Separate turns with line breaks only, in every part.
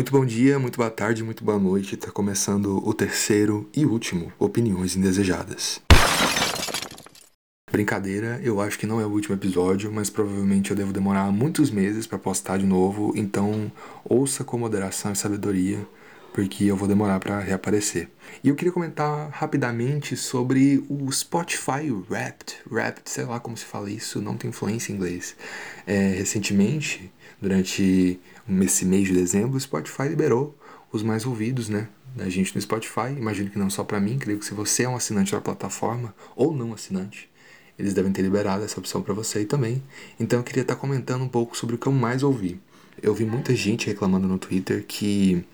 Muito bom dia, muito boa tarde, muito boa noite. Tá começando o terceiro e último Opiniões Indesejadas. Brincadeira, eu acho que não é o último episódio, mas provavelmente eu devo demorar muitos meses para postar de novo, então ouça com moderação e sabedoria, porque eu vou demorar para reaparecer. E eu queria comentar rapidamente sobre o Spotify Wrapped, Wrapped, sei lá como se fala isso, não tem influência em inglês. É, recentemente, durante esse mês de dezembro, o Spotify liberou os mais ouvidos, né? Da gente no Spotify. Imagino que não só para mim, creio que se você é um assinante da plataforma ou não assinante, eles devem ter liberado essa opção para você também. Então eu queria estar tá comentando um pouco sobre o que eu mais ouvi. Eu vi muita gente reclamando no Twitter que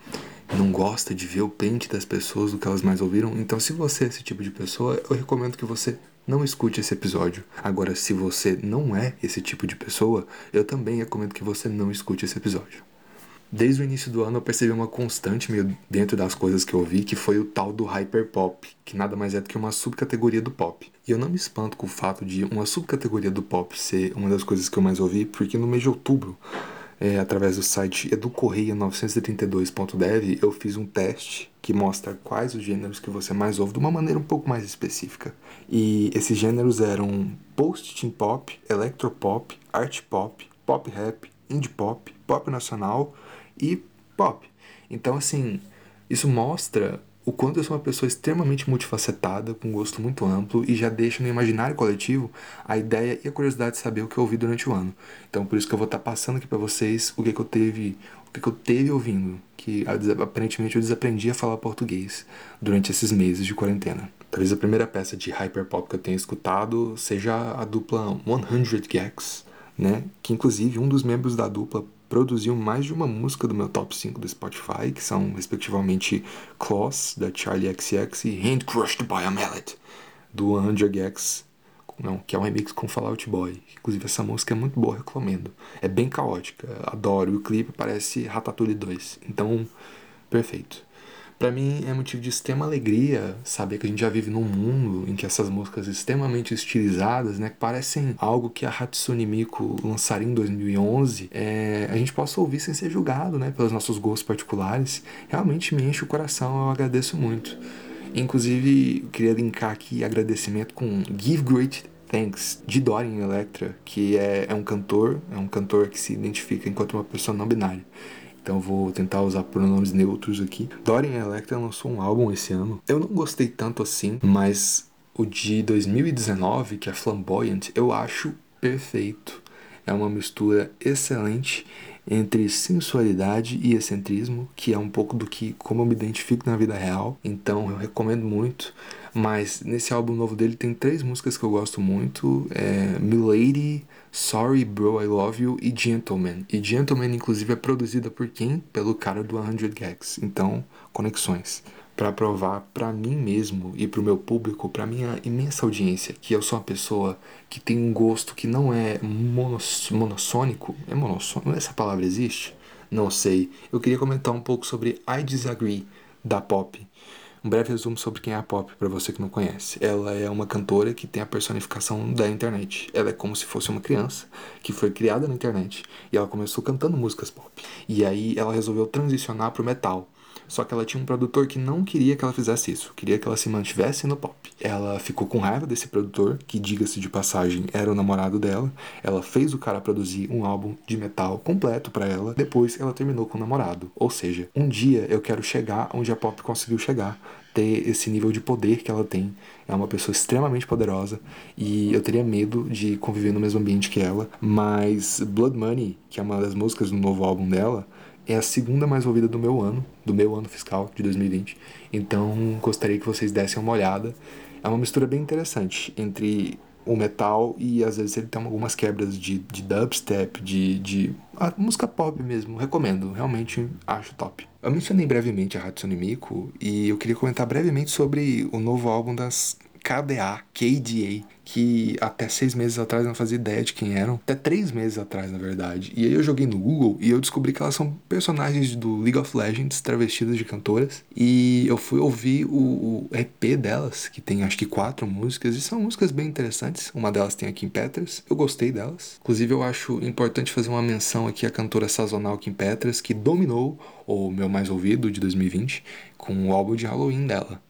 não gosta de ver o pente das pessoas do que elas mais ouviram. Então, se você é esse tipo de pessoa, eu recomendo que você não escute esse episódio. Agora, se você não é esse tipo de pessoa, eu também recomendo que você não escute esse episódio. Desde o início do ano eu percebi uma constante meio dentro das coisas que eu ouvi, que foi o tal do hyperpop, que nada mais é do que uma subcategoria do pop. E eu não me espanto com o fato de uma subcategoria do pop ser uma das coisas que eu mais ouvi, porque no mês de outubro, é, através do site educorreia932.dev, eu fiz um teste que mostra quais os gêneros que você mais ouve de uma maneira um pouco mais específica. E esses gêneros eram post-teen pop, electropop, art pop, pop rap, indie pop, pop nacional e pop. Então, assim, isso mostra o quanto eu sou uma pessoa extremamente multifacetada, com gosto muito amplo e já deixa no imaginário coletivo a ideia e a curiosidade de saber o que eu ouvi durante o ano. Então, por isso que eu vou estar passando aqui para vocês o que, que eu teve, o que, que eu teve ouvindo, que aparentemente eu desaprendi a falar português durante esses meses de quarentena. Talvez a primeira peça de hyperpop que eu tenha escutado seja a dupla 100 Gags, né? Que inclusive um dos membros da dupla produziu mais de uma música do meu top 5 do Spotify, que são respectivamente Claws, da Charlie XX, e Hand Crushed by a Mallet, do 100X, não, que é um remix com Fall Out Boy. Inclusive essa música é muito boa, recomendo. É bem caótica, adoro. E o clipe parece Ratatouille 2, então perfeito. Para mim é motivo de extrema alegria saber que a gente já vive num mundo em que essas músicas extremamente estilizadas, né, que parecem algo que a Hatsune Miku lançaria em 2011, é, a gente possa ouvir sem ser julgado, né, pelos nossos gostos particulares. Realmente me enche o coração, eu agradeço muito. Inclusive, queria linkar aqui agradecimento com Give Great Thanks, de Dorian Electra, que é, é um cantor, é um cantor que se identifica enquanto uma pessoa não binária. Então vou tentar usar pronomes neutros aqui. Dorian Electra lançou um álbum esse ano. Eu não gostei tanto assim, mas o de 2019, que é Flamboyant, eu acho perfeito. É uma mistura excelente entre sensualidade e excentrismo, que é um pouco do que como eu me identifico na vida real. Então eu recomendo muito. Mas nesse álbum novo dele tem três músicas que eu gosto muito: é Milady, Sorry Bro I Love You e Gentleman. E Gentleman, inclusive, é produzida por quem? Pelo cara do 100 Gags. Então, conexões. Para provar para mim mesmo e para o meu público, para minha imensa audiência, que eu sou uma pessoa que tem um gosto que não é monos, monossônico. É monossônico? Essa palavra existe? Não sei. Eu queria comentar um pouco sobre I Disagree da Pop. Um breve resumo sobre quem é a Pop, para você que não conhece. Ela é uma cantora que tem a personificação da internet. Ela é como se fosse uma criança que foi criada na internet e ela começou cantando músicas pop. E aí ela resolveu transicionar pro metal. Só que ela tinha um produtor que não queria que ela fizesse isso, queria que ela se mantivesse no pop. Ela ficou com raiva desse produtor, que, diga-se de passagem, era o namorado dela. Ela fez o cara produzir um álbum de metal completo para ela. Depois ela terminou com o namorado. Ou seja, um dia eu quero chegar onde a pop conseguiu chegar, ter esse nível de poder que ela tem. É uma pessoa extremamente poderosa e eu teria medo de conviver no mesmo ambiente que ela. Mas Blood Money, que é uma das músicas do novo álbum dela, é a segunda mais ouvida do meu ano, do meu ano fiscal de 2020. Então gostaria que vocês dessem uma olhada. É uma mistura bem interessante entre o metal e às vezes ele tem algumas quebras de, de dubstep, de, de música pop mesmo. Recomendo, realmente acho top. Eu mencionei brevemente a Hatsune Miku e eu queria comentar brevemente sobre o novo álbum das KDA, KDA, que até seis meses atrás não fazia ideia de quem eram, até três meses atrás, na verdade. E aí eu joguei no Google e eu descobri que elas são personagens do League of Legends travestidas de cantoras. E eu fui ouvir o, o EP delas, que tem acho que quatro músicas, e são músicas bem interessantes. Uma delas tem a Kim Petras, eu gostei delas. Inclusive, eu acho importante fazer uma menção aqui à cantora sazonal Kim Petras, que dominou o meu mais ouvido de 2020 com o álbum de Halloween dela.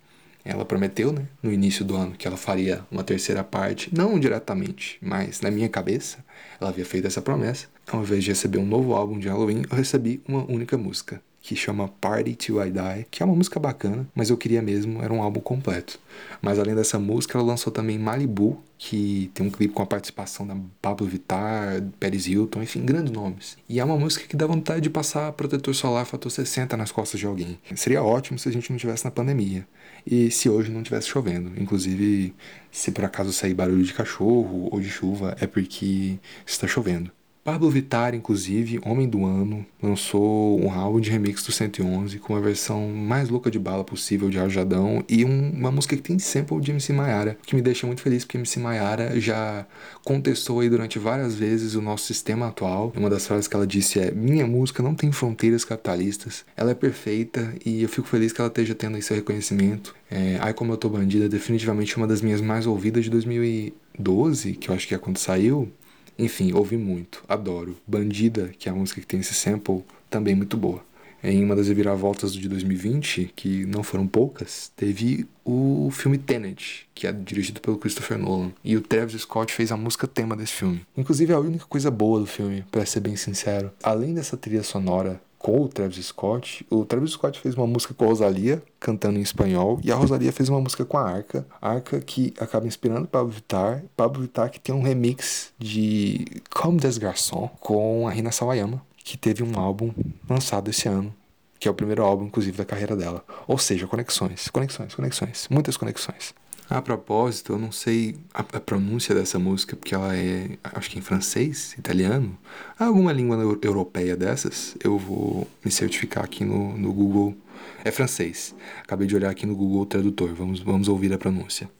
Ela prometeu, né, no início do ano, que ela faria uma terceira parte, não diretamente, mas na minha cabeça, ela havia feito essa promessa. Ao invés de receber um novo álbum de Halloween, eu recebi uma única música, que chama Party Till I Die, que é uma música bacana, mas eu queria mesmo era um álbum completo. Mas além dessa música, ela lançou também Malibu, que tem um clipe com a participação da Pablo Vittar, Paris Hilton, enfim, grandes nomes. E é uma música que dá vontade de passar protetor solar fator 60 nas costas de alguém. Seria ótimo se a gente não tivesse na pandemia e se hoje não tivesse chovendo. Inclusive, se por acaso sair barulho de cachorro ou de chuva, é porque está chovendo. Pablo Vittar, inclusive, Homem do Ano, lançou um álbum de remix do 111 com a versão mais louca de bala possível de Arjadão e um, uma música que tem sample de MC Maiara, que me deixa muito feliz porque MC Maiara já contestou aí durante várias vezes o nosso sistema atual. Uma das frases que ela disse é: Minha música não tem fronteiras capitalistas, ela é perfeita e eu fico feliz que ela esteja tendo esse reconhecimento. É, Ai Como Eu Tô Bandida é definitivamente uma das minhas mais ouvidas de 2012, que eu acho que é quando saiu. Enfim, ouvi muito, adoro. Bandida, que é a música que tem esse sample, também muito boa. Em uma das reviravoltas de 2020, que não foram poucas, teve o filme Tenet, que é dirigido pelo Christopher Nolan. E o Travis Scott fez a música tema desse filme. Inclusive, é a única coisa boa do filme, para ser bem sincero. Além dessa trilha sonora com o Travis Scott. O Travis Scott fez uma música com a Rosalia, cantando em espanhol, e a Rosalia fez uma música com a Arca. Arca que acaba inspirando Pablo Vittar. Pablo Vittar que tem um remix de Comme des Garçons com a Rina Sawayama, que teve um álbum lançado esse ano. Que é o primeiro álbum, inclusive, da carreira dela. Ou seja, conexões, conexões, conexões, muitas conexões. A propósito, eu não sei a, a, pronúncia dessa música, porque ela é, acho que em francês, italiano, alguma língua europeia dessas. Eu vou me certificar aqui no, no Google. É francês. Acabei de olhar aqui no Google Tradutor. Vamos, vamos ouvir a pronúncia.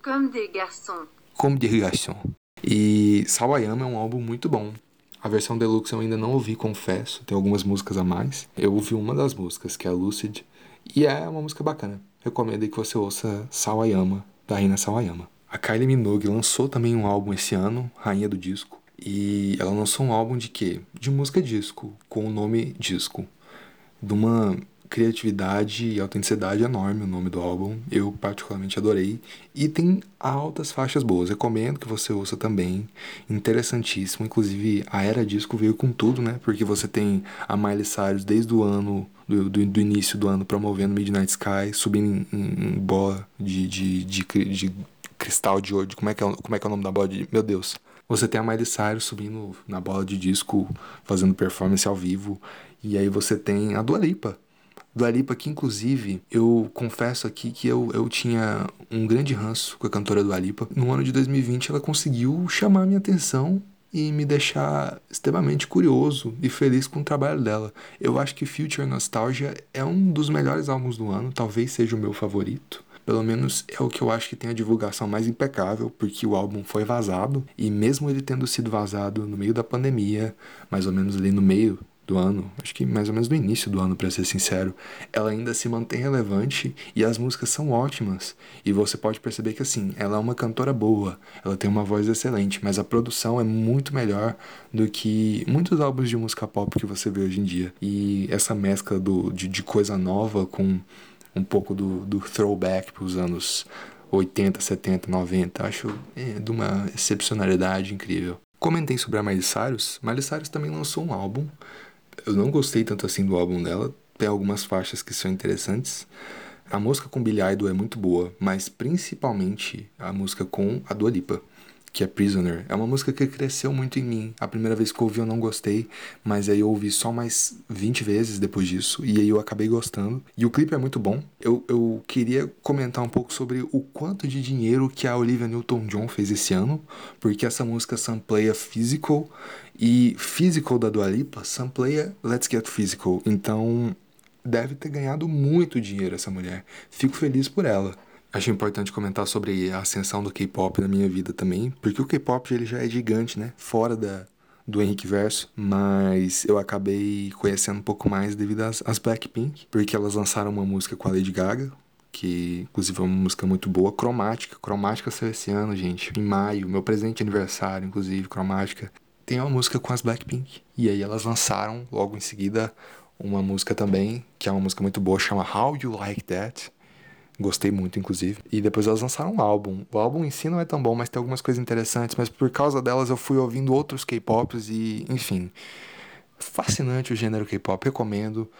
Comme des garçons.
Comme des garçons. E Sawayama é um álbum muito bom. A versão deluxe eu ainda não ouvi, confesso. Tem algumas músicas a mais. Eu ouvi uma das músicas, que é a Lucid. E é uma música bacana. Recomendo que você ouça Sawayama da Rina Sawayama. A Kylie Minogue lançou também um álbum esse ano, Rainha do Disco, e ela lançou um álbum de quê? De música disco, com o nome disco. De uma criatividade e autenticidade enorme o nome do álbum. Eu particularmente adorei. E tem altas faixas boas. Recomendo que você ouça também. Interessantíssimo. Inclusive, a era disco veio com tudo, né? Porque você tem a Miley Cyrus desde o ano do, do, do, início do ano promovendo Midnight Sky, subindo em, em bola de, de, de, de, cristal de ouro. Como é, que é, como é que é o nome da bola de. Meu Deus. Você tem a Miley Cyrus subindo na bola de disco, fazendo performance ao vivo. E aí você tem a Dua Lipa. Dua Lipa, que inclusive, eu confesso aqui que eu, eu tinha um grande ranço com a cantora Dua Lipa. No ano de 2020 ela conseguiu chamar minha atenção e me deixar extremamente curioso e feliz com o trabalho dela. Eu acho que Future Nostalgia é um dos melhores álbuns do ano, talvez seja o meu favorito. Pelo menos é o que eu acho que tem a divulgação mais impecável, porque o álbum foi vazado e mesmo ele tendo sido vazado no meio da pandemia, mais ou menos ali no meio do ano, acho que mais ou menos no início do ano, para ser sincero, ela ainda se mantém relevante e as músicas são ótimas. E você pode perceber que assim, ela é uma cantora boa, ela tem uma voz excelente, mas a produção é muito melhor do que muitos álbuns de música pop que você vê hoje em dia. E essa mescla do, de, de coisa nova com um pouco do, do throwback para os anos 80, 70, 90, acho é, de uma excepcionalidade incrível. Comentei sobre a Miley Cyrus. Miley Cyrus também lançou um álbum eu não gostei tanto assim do álbum dela. Tem algumas faixas que são interessantes. A música com Billy Idol é muito boa, mas principalmente a música com a Dua Lipa que é Prisoner. É uma música que cresceu muito em mim. A primeira vez que eu ouvi eu não gostei, mas aí eu ouvi só mais 20 vezes depois disso, e aí eu acabei gostando. E o clipe é muito bom. Eu, eu queria comentar um pouco sobre o quanto de dinheiro que a Olivia Newton-John fez esse ano, porque essa música sampleia Physical, e Physical da Dua Lipa sampleia Let's Get Physical. Então deve ter ganhado muito dinheiro essa mulher. Fico feliz por ela. Acho importante comentar sobre a ascensão do K-pop na minha vida também, porque o K-pop ele já é gigante, né? Fora da, do Henrique Verso, mas eu acabei conhecendo um pouco mais devido às, às Blackpink, porque elas lançaram uma música com a Lady Gaga, que inclusive é uma música muito boa, Cromática. Cromática saiu esse ano, gente, em maio, meu presente aniversário, inclusive, Cromática. Tem uma música com as Blackpink. E aí elas lançaram logo em seguida uma música também, que é uma música muito boa, chama How You Like That. Gostei muito, inclusive. E depois elas lançaram um álbum. O álbum em si não é tão bom, mas tem algumas coisas interessantes. Mas por causa delas eu fui ouvindo outros K-pops e, enfim. Fascinante o gênero K-pop, recomendo.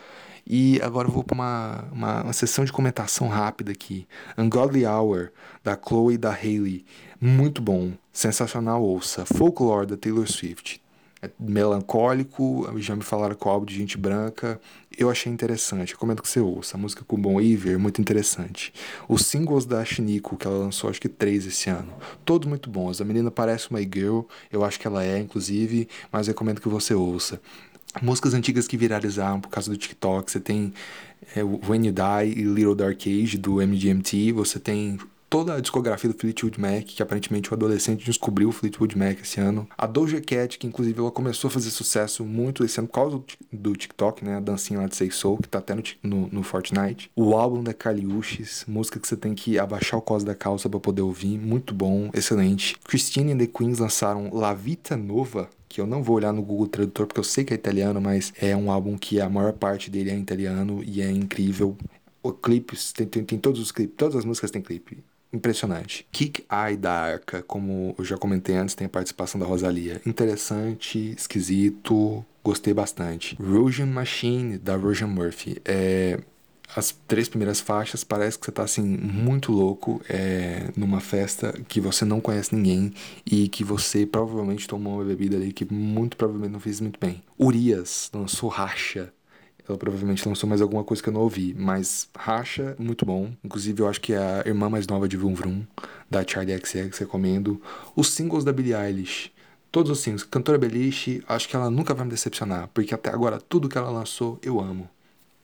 E agora eu vou para uma, uma, uma, sessão de comentação rápida aqui. Ungodly Hour, da Chloe e da Hailey. Muito bom. Sensacional, ouça. Folklore, da Taylor Swift. É melancólico, já me falaram com o álbum de gente branca. Eu achei interessante, recomendo que você ouça. A música com Bon Iver é muito interessante. Os singles da Shiniko, que ela lançou acho que três esse ano, todos muito bons. A menina parece uma girl, eu acho que ela é, inclusive, mas recomendo que você ouça. Músicas antigas que viralizaram por causa do TikTok, você tem é, When You Die e Little Dark Age do MGMT, você tem toda a discografia do Fleetwood Mac, que aparentemente o adolescente descobriu o Fleetwood Mac esse ano. A Doja Cat, que inclusive ela começou a fazer sucesso muito esse ano por causa do TikTok, né? A dancinha lá de Say Soul, que tá até no, no, no Fortnite. O álbum da Kaliushis, música que você tem que abaixar o cos da calça para poder ouvir. Muito bom, excelente. Christine and the Queens lançaram La Vita Nova, que eu não vou olhar no Google Tradutor porque eu sei que é italiano, mas é um álbum que a maior parte dele é italiano e é incrível. O clipes, tem, tem, tem todos os clipes, todas as músicas têm clipe impressionante. Kick Eye da Arca, como eu já comentei antes, tem a participação da Rosalia. Interessante, esquisito, gostei bastante. Russian Machine, da Roger Murphy. É, as três primeiras faixas parece que você tá assim muito louco é, numa festa que você não conhece ninguém e que você provavelmente tomou uma bebida ali que muito provavelmente não fez muito bem. Urias lançou Racha ela provavelmente lançou mais alguma coisa que eu não ouvi, mas Racha, muito bom. Inclusive, eu acho que é a irmã mais nova de Vroom Vroom, da Charlie XX, recomendo. Os singles da Billie Eilish, todos os singles. Cantora Beliche, acho que ela nunca vai me decepcionar, porque até agora tudo que ela lançou eu amo.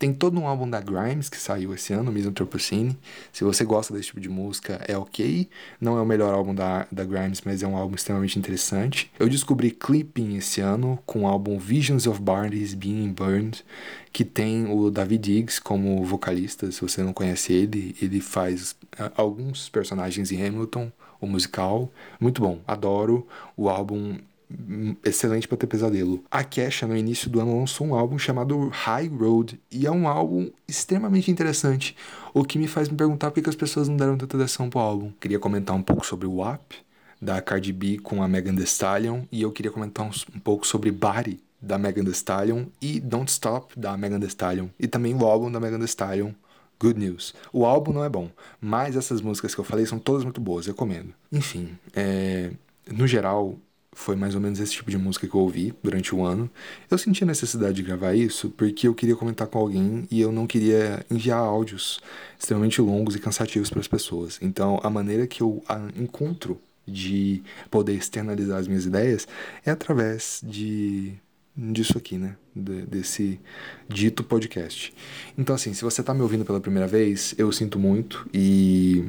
Tem todo um álbum da Grimes que saiu esse ano, Misanthropocene. Se você gosta desse tipo de música, é ok. Não é o melhor álbum da, da Grimes, mas é um álbum extremamente interessante. Eu descobri Clipping esse ano com o álbum Visions of Bodies Being Burned, que tem o David Diggs como vocalista. Se você não conhece ele, ele faz uh, alguns personagens em Hamilton, o musical. Muito bom, adoro. O álbum excelente para ter pesadelo. A Kesha, no início do ano, lançou um álbum chamado High Road, e é um álbum extremamente interessante, o que me faz me perguntar por que as pessoas não deram tanta atenção pro álbum. Queria comentar um pouco sobre o WAP, da Cardi B com a Megan Thee Stallion, e eu queria comentar um, pouco sobre Body, da Megan Thee Stallion, e Don't Stop, da Megan Thee Stallion, e também o álbum da Megan Thee Stallion, Good News. O álbum não é bom, mas essas músicas que eu falei são todas muito boas, recomendo. Enfim, é, no geral, foi mais ou menos esse tipo de música que eu ouvi durante o ano. Eu senti a necessidade de gravar isso porque eu queria comentar com alguém e eu não queria enviar áudios extremamente longos e cansativos para as pessoas. Então, a maneira que eu encontro de poder externalizar as minhas ideias é através de disso aqui, né? De, desse dito podcast. Então, assim, se você está me ouvindo pela primeira vez, eu sinto muito e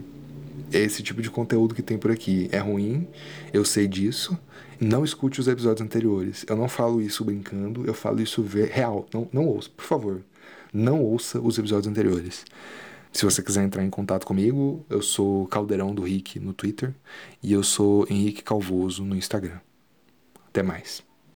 esse tipo de conteúdo que tem por aqui é ruim, eu sei disso. Não escute os episódios anteriores. Eu não falo isso brincando, eu falo isso real. Não, não ouça, por favor. Não ouça os episódios anteriores. Se você quiser entrar em contato comigo, eu sou Caldeirão do Rick no Twitter e eu sou Henrique Calvoso no Instagram. Até mais.